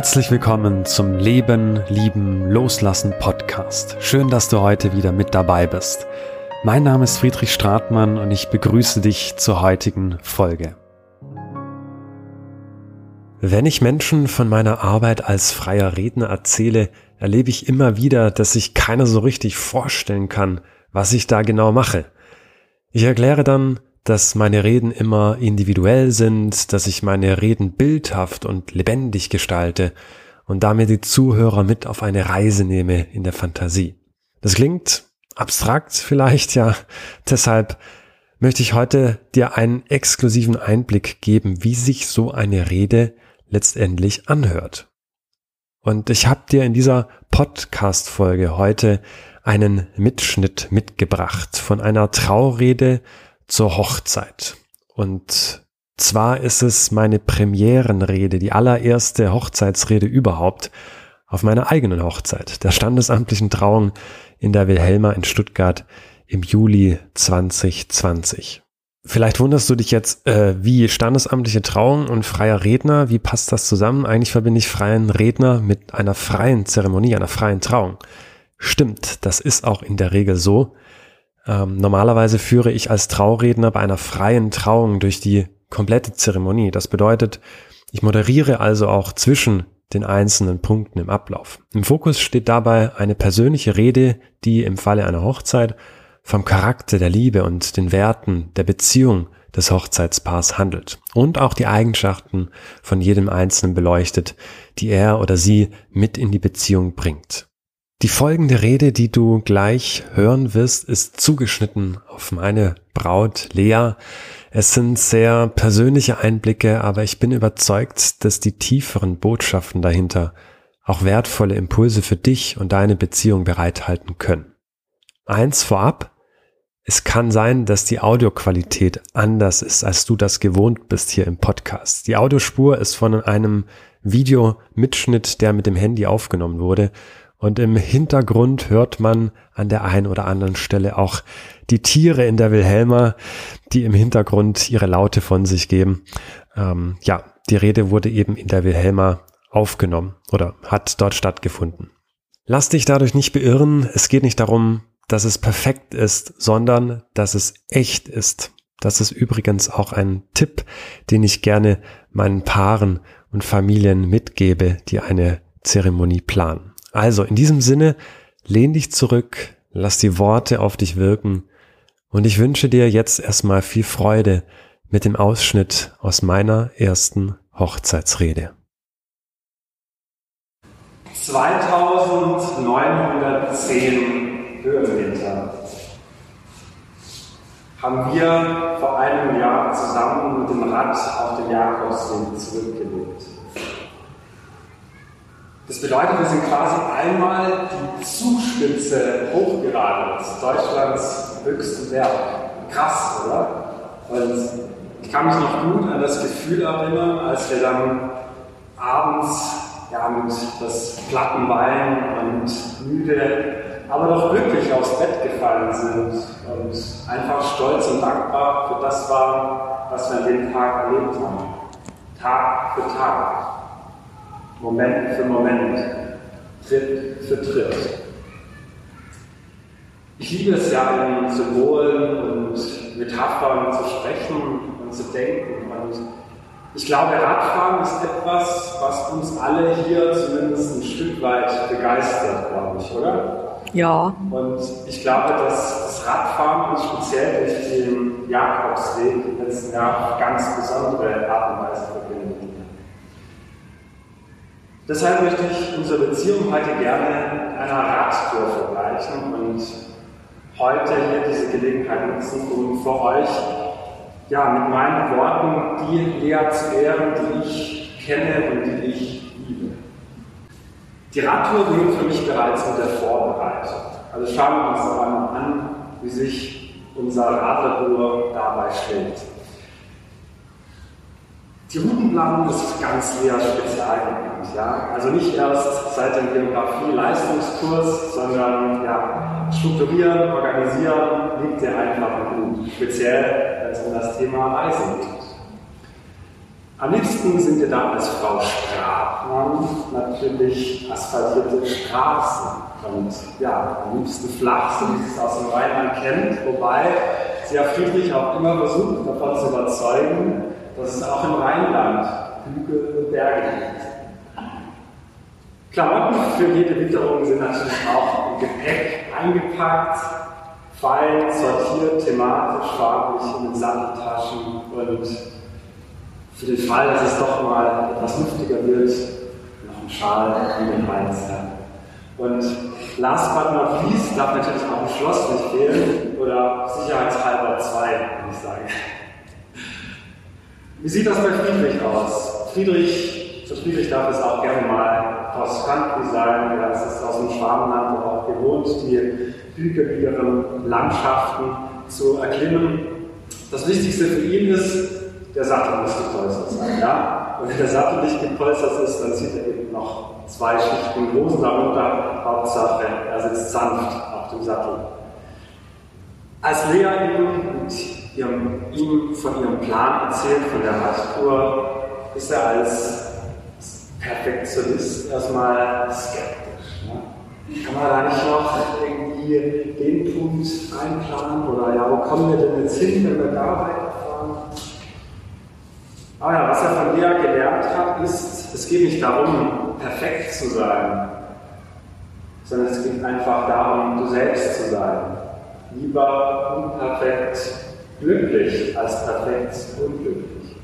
Herzlich willkommen zum Leben, Lieben, Loslassen Podcast. Schön, dass du heute wieder mit dabei bist. Mein Name ist Friedrich Stratmann und ich begrüße dich zur heutigen Folge. Wenn ich Menschen von meiner Arbeit als freier Redner erzähle, erlebe ich immer wieder, dass sich keiner so richtig vorstellen kann, was ich da genau mache. Ich erkläre dann, dass meine Reden immer individuell sind, dass ich meine Reden bildhaft und lebendig gestalte und damit die Zuhörer mit auf eine Reise nehme in der Fantasie. Das klingt abstrakt vielleicht, ja. Deshalb möchte ich heute dir einen exklusiven Einblick geben, wie sich so eine Rede letztendlich anhört. Und ich habe dir in dieser Podcast-Folge heute einen Mitschnitt mitgebracht von einer Traurede zur Hochzeit. Und zwar ist es meine Premierenrede, die allererste Hochzeitsrede überhaupt auf meiner eigenen Hochzeit, der standesamtlichen Trauung in der Wilhelma in Stuttgart im Juli 2020. Vielleicht wunderst du dich jetzt, äh, wie standesamtliche Trauung und freier Redner, wie passt das zusammen? Eigentlich verbinde ich freien Redner mit einer freien Zeremonie, einer freien Trauung. Stimmt, das ist auch in der Regel so. Ähm, normalerweise führe ich als Trauredner bei einer freien Trauung durch die komplette Zeremonie. Das bedeutet, ich moderiere also auch zwischen den einzelnen Punkten im Ablauf. Im Fokus steht dabei eine persönliche Rede, die im Falle einer Hochzeit vom Charakter der Liebe und den Werten der Beziehung des Hochzeitspaars handelt und auch die Eigenschaften von jedem Einzelnen beleuchtet, die er oder sie mit in die Beziehung bringt. Die folgende Rede, die du gleich hören wirst, ist zugeschnitten auf meine Braut Lea. Es sind sehr persönliche Einblicke, aber ich bin überzeugt, dass die tieferen Botschaften dahinter auch wertvolle Impulse für dich und deine Beziehung bereithalten können. Eins vorab, es kann sein, dass die Audioqualität anders ist, als du das gewohnt bist hier im Podcast. Die Audiospur ist von einem Videomitschnitt, der mit dem Handy aufgenommen wurde und im Hintergrund hört man an der einen oder anderen Stelle auch die Tiere in der Wilhelma, die im Hintergrund ihre Laute von sich geben. Ähm, ja, die Rede wurde eben in der Wilhelma aufgenommen oder hat dort stattgefunden. Lass dich dadurch nicht beirren. Es geht nicht darum, dass es perfekt ist, sondern dass es echt ist. Das ist übrigens auch ein Tipp, den ich gerne meinen Paaren und Familien mitgebe, die eine Zeremonie planen. Also in diesem Sinne, lehn dich zurück, lass die Worte auf dich wirken und ich wünsche dir jetzt erstmal viel Freude mit dem Ausschnitt aus meiner ersten Hochzeitsrede. 2910 Höhenmeter haben wir vor einem Jahr zusammen mit dem Rad auf den Jakobsweg zurückgelegt. Das bedeutet, wir sind quasi einmal die Zugspitze hochgeradelt, Deutschlands höchsten Berg. Krass, oder? Und ich kann mich noch gut an das Gefühl erinnern, als wir dann abends ja, mit das platten Bein und müde, aber doch glücklich aufs Bett gefallen sind und einfach stolz und dankbar für das waren, was wir an dem Tag erlebt haben. Tag für Tag. Moment für Moment, Tritt für Tritt. Ich liebe es ja, in Symbolen und Metaphern zu sprechen und zu denken. Und ich glaube, Radfahren ist etwas, was uns alle hier zumindest ein Stück weit begeistert, glaube ich, oder? Ja. Und ich glaube, dass das Radfahren uns speziell durch den Jakobsweg im letzten Jahr ganz besondere Art und Weise verbindet. Deshalb möchte ich unsere Beziehung heute gerne einer Radtour vergleichen und heute hier diese Gelegenheit nutzen, um für euch ja, mit meinen Worten die Lea zu ehren, die ich kenne und die ich liebe. Die Radtour beginnt für mich bereits mit der Vorbereitung. Also schauen wir uns einmal an, wie sich unser Radlerruhr dabei stellt. Die Routenplanung ist ganz leer Spezialgebiet. Ja? Also nicht erst seit dem Geografie-Leistungskurs, sondern ja, strukturieren, organisieren liegt dir einfach gut. Speziell, wenn es um das Thema Reisen geht. Am liebsten sind wir da als Frau Strafmann natürlich asphaltierte Straßen. Und ja, am liebsten flach, so wie es aus dem Rheinland kennt, wobei sie ja Friedrich auch immer versucht, davon zu überzeugen, dass es auch im Rheinland Hügel und Berge gibt. Klamotten für jede Witterung sind natürlich auch im Gepäck eingepackt, fein sortiert, thematisch, farblich in den Satteltaschen und für den Fall, dass es doch mal etwas luftiger wird, noch ein Schal in den Hals. Und last but not least darf natürlich auch ein Schloss nicht fehlen oder sicherheitshalber zwei, würde ich sagen. Wie sieht das bei Friedrich aus? Friedrich, zu Friedrich darf es auch gerne mal cross country sein. Er ist aus dem Schwabenland auch gewohnt, die hügeligeren Landschaften zu erklimmen. Das Wichtigste für ihn ist, der Sattel muss gepolstert sein. Ja? Und wenn der Sattel nicht gepolstert ist, dann zieht er eben noch zwei Schichten Hosen darunter. Hauptsache, er sitzt sanft auf dem Sattel. Als Lea ihm, ihrem, ihm von ihrem Plan erzählt, von der Radtour, ist er als Perfektionist erstmal skeptisch. Ne? Kann man da nicht noch irgendwie den Punkt einplanen? Oder ja, wo kommen wir denn jetzt hin, wenn wir da weiterfahren? Aber ja, was er von Lea gelernt hat, ist, es geht nicht darum, perfekt zu sein, sondern es geht einfach darum, du selbst zu sein. Lieber unperfekt glücklich als perfekt unglücklich.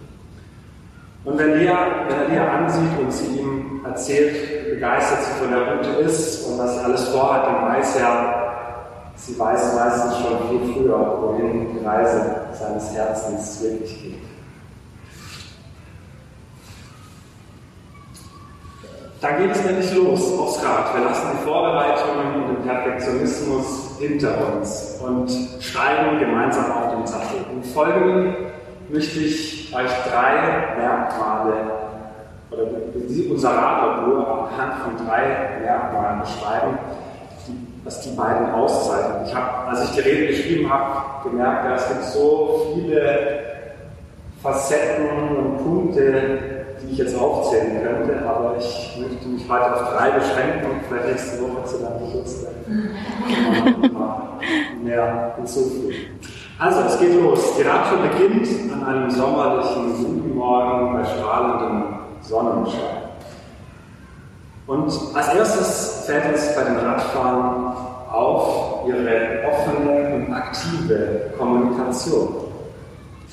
Und wenn, Lea, wenn er Lea ansieht und sie ihm erzählt, wie begeistert sie von der Route ist und was alles vorhat, dann weiß er, sie weiß meistens schon viel früher, wohin die Reise seines Herzens wirklich geht. Da geht es nämlich los aufs Rad. Wir lassen die Vorbereitungen und den Perfektionismus hinter uns und steigen gemeinsam auf den Sattel. Im Folgenden möchte ich euch drei Merkmale oder unser Radlerbuhr anhand von drei Merkmalen beschreiben, was die beiden auszeichnen. Ich habe, als ich die Rede geschrieben habe, gemerkt, ja, es gibt so viele Facetten und Punkte, die ich jetzt aufzählen könnte, aber ich möchte mich heute auf drei beschränken und vielleicht nächste Woche zu deinem Geburtstag mehr hinzufügen. Also, es geht los. Die Radtour beginnt an einem sommerlichen Frühmorgen bei strahlendem Sonnenschein. Und als erstes fällt uns bei den Radfahren auf ihre offene und aktive Kommunikation.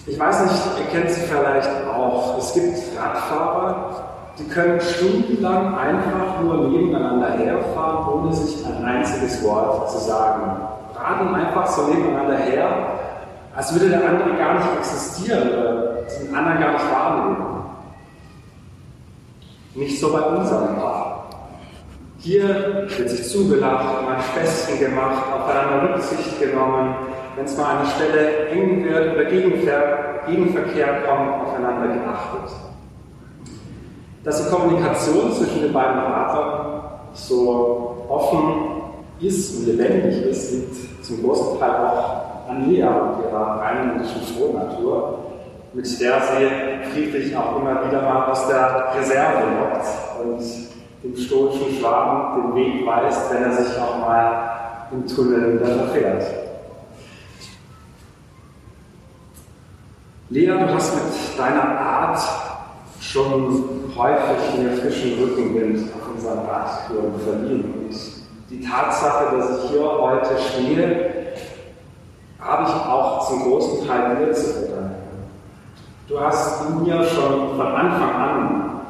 Ich weiß nicht, ihr kennt sie vielleicht auch. Es gibt Radfahrer, die können stundenlang einfach nur nebeneinander herfahren, ohne sich ein einziges Wort zu sagen. Radeln einfach so nebeneinander her, als würde der andere gar nicht existieren oder den anderen gar nicht wahrnehmen. Nicht so bei unserem Paar. Hier wird sich zugelacht, mal Späßchen gemacht, aufeinander Rücksicht genommen, wenn es mal an der Stelle eng wird oder Gegenver Gegenverkehr kommt, aufeinander geachtet. Dass die Kommunikation zwischen den beiden Partnern so offen ist und lebendig ist, liegt zum großen Teil auch an Lea und ihrer rheinländischen Frohnatur, mit der sie Friedrich auch immer wieder mal aus der Reserve lockt und dem stoischen Schwaben den Weg weist, wenn er sich auch mal im Tunnel wieder verfährt. Lea, du hast mit deiner Art schon häufig mir frischen Rückenwind auf unseren Radtouren verliehen. Und die Tatsache, dass ich hier heute stehe, habe ich auch zum großen Teil dir zu verdanken. Du hast mir schon von Anfang an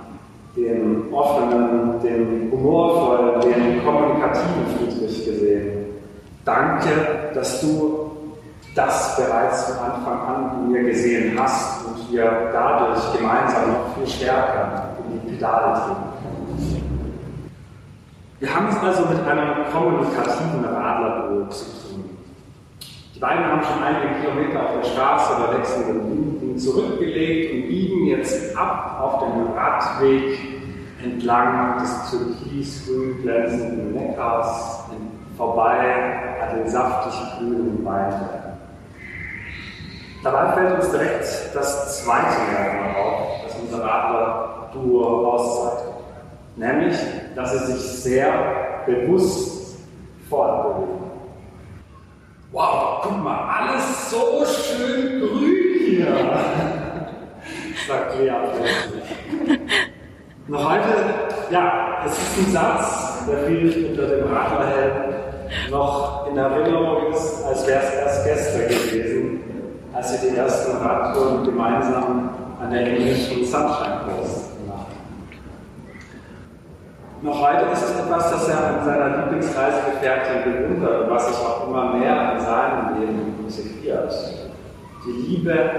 den offenen, den humorvollen, den kommunikativen Friedrich gesehen. Danke, dass du das bereits von Anfang an in mir gesehen hast und wir dadurch gemeinsam noch viel stärker in die Pedale treten Wir haben es also mit einem kommunikativen Radlerboot zu tun. Die beiden haben schon einige Kilometer auf der Straße bei wechselnden Winden zurückgelegt und biegen jetzt ab auf dem Radweg entlang des türkis-grün glänzenden Neckars vorbei an den saftig grünen Weinbergen. Dabei fällt uns direkt das zweite Merkmal auf, das uns unser Radler-Duo auszeichnet. Nämlich, dass sie sich sehr bewusst fortbewegen. Wow, guck mal, alles so schön grün hier, sagt Lea plötzlich. Noch heute, ja, es ist ein Satz, der viel unter dem Radlerhelm noch in Erinnerung ist, als wäre es erst gestern gewesen, als sie die ersten Radtouren gemeinsam an der englischen Sunshine Coast gemacht Noch heute ist es etwas, das er an seiner Lieblingsreisegefährtin bewundert und was sich auch immer mehr in seinem Leben integriert. Die Liebe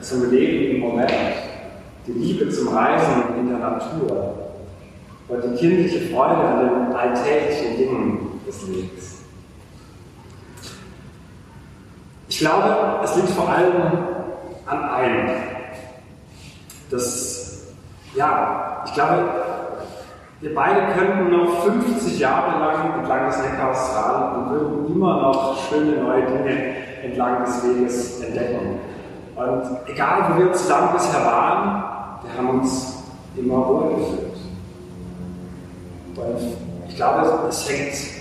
zum Leben im Moment, die Liebe zum Reisen in der Natur und die kindliche Freude an den alltäglichen Dingen des Lebens. Ich glaube, es liegt vor allem an einem. Das, ja, ich glaube, wir beide könnten noch 50 Jahre lang entlang des Neckars fahren und würden immer noch schöne neue Dinge entlang des Weges entdecken. Und egal, wo wir zusammen bisher waren, wir haben uns immer wohlgefühlt. Und ich glaube, es hängt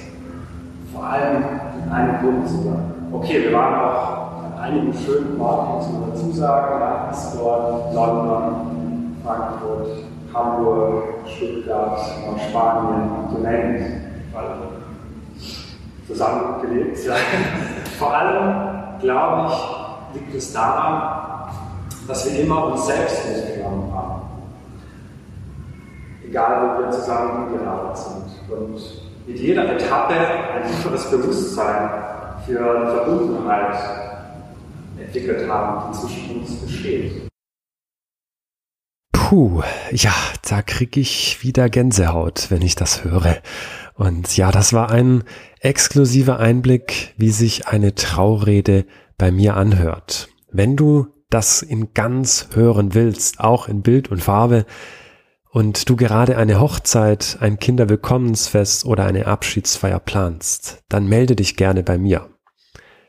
vor allem in einem zusammen. Okay, wir waren auch an einigen schönen Orten, muss man dazu sagen, ja, London, Frankfurt, Hamburg, Stuttgart, Spanien, so name zusammen gelebt. Ja. Vor allem, glaube ich, liegt es daran, dass wir immer uns selbst mitgenommen haben. Egal, wo wir zusammen gearbeitet sind. Und mit jeder Etappe ein tieferes Bewusstsein für Verbundenheit entwickelt haben, die zwischen uns besteht. Puh, ja, da krieg ich wieder Gänsehaut, wenn ich das höre. Und ja, das war ein exklusiver Einblick, wie sich eine Traurede bei mir anhört. Wenn du das in ganz hören willst, auch in Bild und Farbe, und du gerade eine Hochzeit, ein Kinderwillkommensfest oder eine Abschiedsfeier planst, dann melde dich gerne bei mir.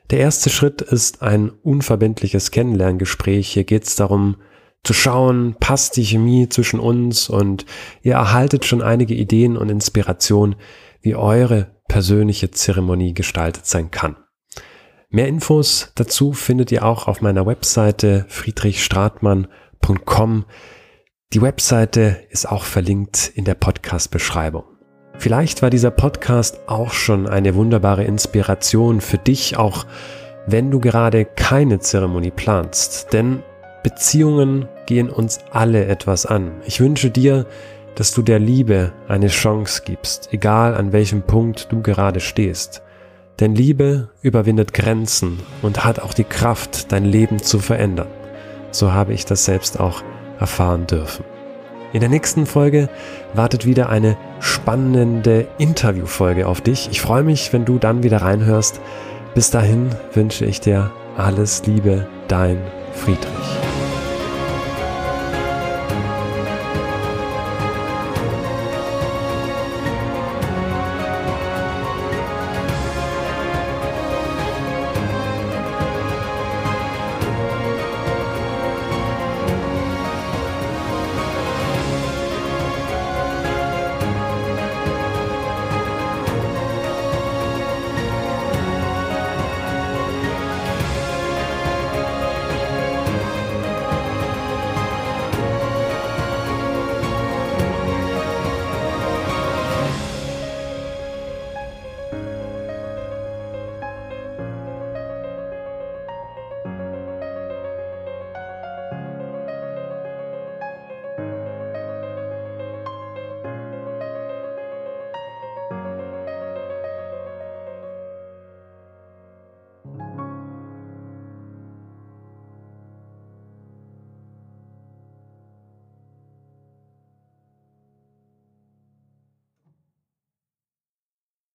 Der erste Schritt ist ein unverbindliches Kennenlerngespräch. Hier geht es darum, zu schauen, passt die Chemie zwischen uns und ihr erhaltet schon einige Ideen und Inspiration, wie eure persönliche Zeremonie gestaltet sein kann. Mehr Infos dazu findet ihr auch auf meiner Webseite friedrichstratmann.com. Die Webseite ist auch verlinkt in der Podcast-Beschreibung. Vielleicht war dieser Podcast auch schon eine wunderbare Inspiration für dich, auch wenn du gerade keine Zeremonie planst. Denn Beziehungen gehen uns alle etwas an. Ich wünsche dir, dass du der Liebe eine Chance gibst, egal an welchem Punkt du gerade stehst. Denn Liebe überwindet Grenzen und hat auch die Kraft, dein Leben zu verändern. So habe ich das selbst auch erfahren dürfen. In der nächsten Folge wartet wieder eine spannende Interviewfolge auf dich. Ich freue mich, wenn du dann wieder reinhörst. Bis dahin wünsche ich dir alles Liebe, dein Friedrich.